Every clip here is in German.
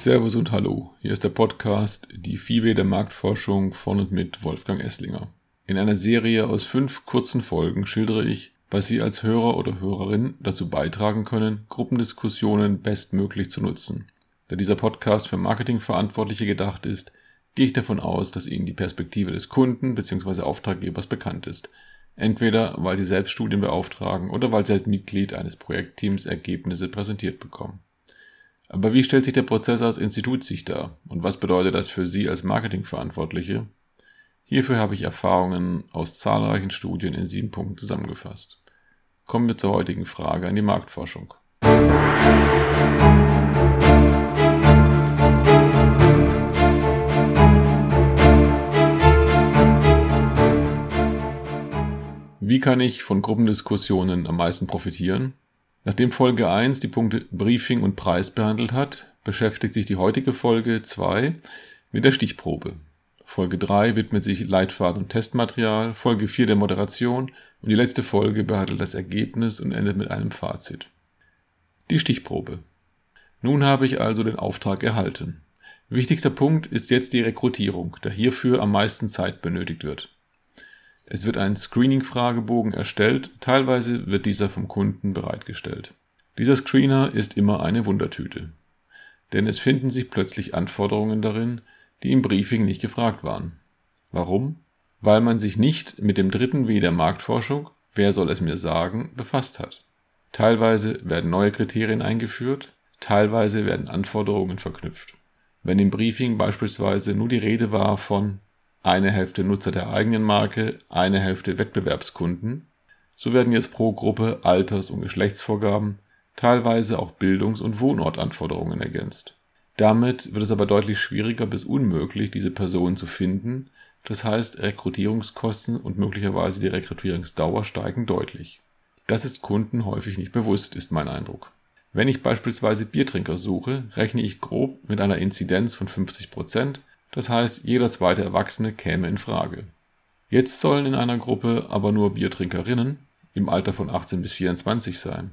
Servus und Hallo. Hier ist der Podcast Die FIBE der Marktforschung von und mit Wolfgang Esslinger. In einer Serie aus fünf kurzen Folgen schildere ich, was Sie als Hörer oder Hörerin dazu beitragen können, Gruppendiskussionen bestmöglich zu nutzen. Da dieser Podcast für Marketingverantwortliche gedacht ist, gehe ich davon aus, dass Ihnen die Perspektive des Kunden bzw. Auftraggebers bekannt ist. Entweder weil Sie selbst Studien beauftragen oder weil Sie als Mitglied eines Projektteams Ergebnisse präsentiert bekommen. Aber wie stellt sich der Prozess aus Institutssicht dar und was bedeutet das für Sie als Marketingverantwortliche? Hierfür habe ich Erfahrungen aus zahlreichen Studien in sieben Punkten zusammengefasst. Kommen wir zur heutigen Frage an die Marktforschung. Wie kann ich von Gruppendiskussionen am meisten profitieren? Nachdem Folge 1 die Punkte Briefing und Preis behandelt hat, beschäftigt sich die heutige Folge 2 mit der Stichprobe. Folge 3 widmet sich Leitfaden und Testmaterial, Folge 4 der Moderation und die letzte Folge behandelt das Ergebnis und endet mit einem Fazit. Die Stichprobe. Nun habe ich also den Auftrag erhalten. Wichtigster Punkt ist jetzt die Rekrutierung, da hierfür am meisten Zeit benötigt wird. Es wird ein Screening-Fragebogen erstellt, teilweise wird dieser vom Kunden bereitgestellt. Dieser Screener ist immer eine Wundertüte. Denn es finden sich plötzlich Anforderungen darin, die im Briefing nicht gefragt waren. Warum? Weil man sich nicht mit dem dritten W der Marktforschung, wer soll es mir sagen, befasst hat. Teilweise werden neue Kriterien eingeführt, teilweise werden Anforderungen verknüpft. Wenn im Briefing beispielsweise nur die Rede war von eine Hälfte Nutzer der eigenen Marke, eine Hälfte Wettbewerbskunden. So werden jetzt pro Gruppe Alters- und Geschlechtsvorgaben, teilweise auch Bildungs- und Wohnortanforderungen ergänzt. Damit wird es aber deutlich schwieriger bis unmöglich, diese Personen zu finden, das heißt Rekrutierungskosten und möglicherweise die Rekrutierungsdauer steigen deutlich. Das ist Kunden häufig nicht bewusst, ist mein Eindruck. Wenn ich beispielsweise Biertrinker suche, rechne ich grob mit einer Inzidenz von 50 Prozent das heißt, jeder zweite Erwachsene käme in Frage. Jetzt sollen in einer Gruppe aber nur Biertrinkerinnen im Alter von 18 bis 24 sein.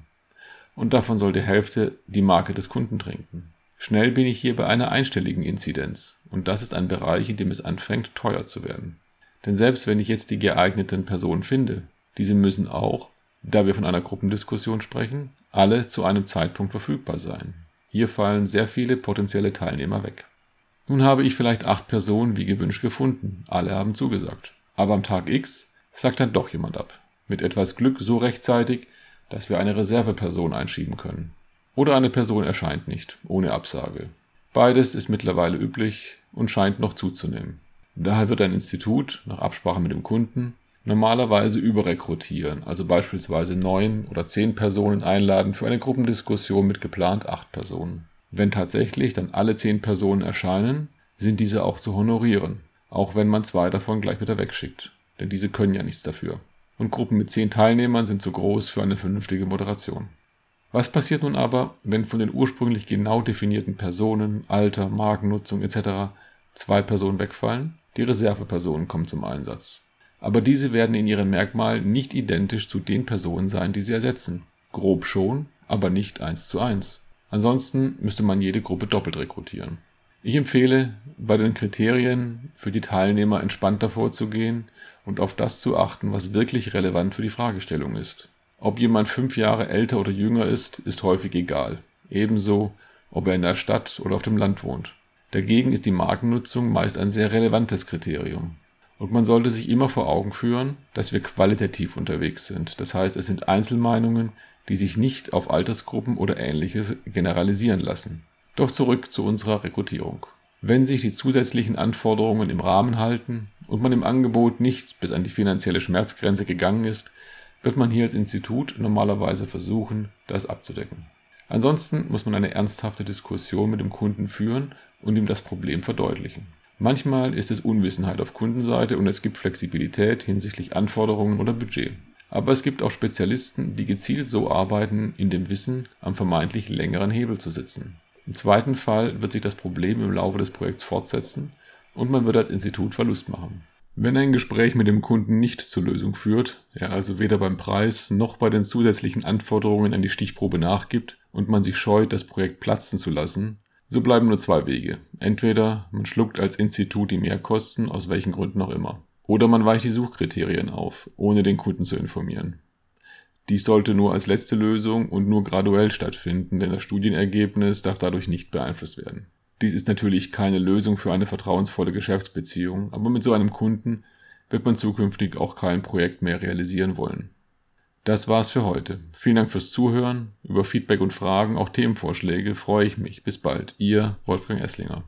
Und davon soll die Hälfte die Marke des Kunden trinken. Schnell bin ich hier bei einer einstelligen Inzidenz. Und das ist ein Bereich, in dem es anfängt, teuer zu werden. Denn selbst wenn ich jetzt die geeigneten Personen finde, diese müssen auch, da wir von einer Gruppendiskussion sprechen, alle zu einem Zeitpunkt verfügbar sein. Hier fallen sehr viele potenzielle Teilnehmer weg. Nun habe ich vielleicht acht Personen wie gewünscht gefunden, alle haben zugesagt. Aber am Tag X sagt dann doch jemand ab. Mit etwas Glück so rechtzeitig, dass wir eine Reserveperson einschieben können. Oder eine Person erscheint nicht, ohne Absage. Beides ist mittlerweile üblich und scheint noch zuzunehmen. Daher wird ein Institut, nach Absprache mit dem Kunden, normalerweise überrekrutieren, also beispielsweise neun oder zehn Personen einladen für eine Gruppendiskussion mit geplant acht Personen. Wenn tatsächlich dann alle zehn Personen erscheinen, sind diese auch zu honorieren, auch wenn man zwei davon gleich wieder wegschickt, denn diese können ja nichts dafür. Und Gruppen mit zehn Teilnehmern sind zu groß für eine vernünftige Moderation. Was passiert nun aber, wenn von den ursprünglich genau definierten Personen, Alter, Markennutzung etc. zwei Personen wegfallen? Die Reservepersonen kommen zum Einsatz. Aber diese werden in ihren Merkmalen nicht identisch zu den Personen sein, die sie ersetzen. Grob schon, aber nicht eins zu eins. Ansonsten müsste man jede Gruppe doppelt rekrutieren. Ich empfehle, bei den Kriterien für die Teilnehmer entspannter vorzugehen und auf das zu achten, was wirklich relevant für die Fragestellung ist. Ob jemand fünf Jahre älter oder jünger ist, ist häufig egal. Ebenso, ob er in der Stadt oder auf dem Land wohnt. Dagegen ist die Markennutzung meist ein sehr relevantes Kriterium. Und man sollte sich immer vor Augen führen, dass wir qualitativ unterwegs sind. Das heißt, es sind Einzelmeinungen, die sich nicht auf Altersgruppen oder ähnliches generalisieren lassen. Doch zurück zu unserer Rekrutierung. Wenn sich die zusätzlichen Anforderungen im Rahmen halten und man im Angebot nicht bis an die finanzielle Schmerzgrenze gegangen ist, wird man hier als Institut normalerweise versuchen, das abzudecken. Ansonsten muss man eine ernsthafte Diskussion mit dem Kunden führen und ihm das Problem verdeutlichen. Manchmal ist es Unwissenheit auf Kundenseite und es gibt Flexibilität hinsichtlich Anforderungen oder Budget. Aber es gibt auch Spezialisten, die gezielt so arbeiten, in dem Wissen, am vermeintlich längeren Hebel zu sitzen. Im zweiten Fall wird sich das Problem im Laufe des Projekts fortsetzen und man wird als Institut Verlust machen. Wenn ein Gespräch mit dem Kunden nicht zur Lösung führt, er also weder beim Preis noch bei den zusätzlichen Anforderungen an die Stichprobe nachgibt und man sich scheut, das Projekt platzen zu lassen, So bleiben nur zwei Wege. Entweder man schluckt als Institut die Mehrkosten, aus welchen Gründen auch immer. Oder man weicht die Suchkriterien auf, ohne den Kunden zu informieren. Dies sollte nur als letzte Lösung und nur graduell stattfinden, denn das Studienergebnis darf dadurch nicht beeinflusst werden. Dies ist natürlich keine Lösung für eine vertrauensvolle Geschäftsbeziehung, aber mit so einem Kunden wird man zukünftig auch kein Projekt mehr realisieren wollen. Das war's für heute. Vielen Dank fürs Zuhören. Über Feedback und Fragen, auch Themenvorschläge freue ich mich. Bis bald. Ihr Wolfgang Esslinger.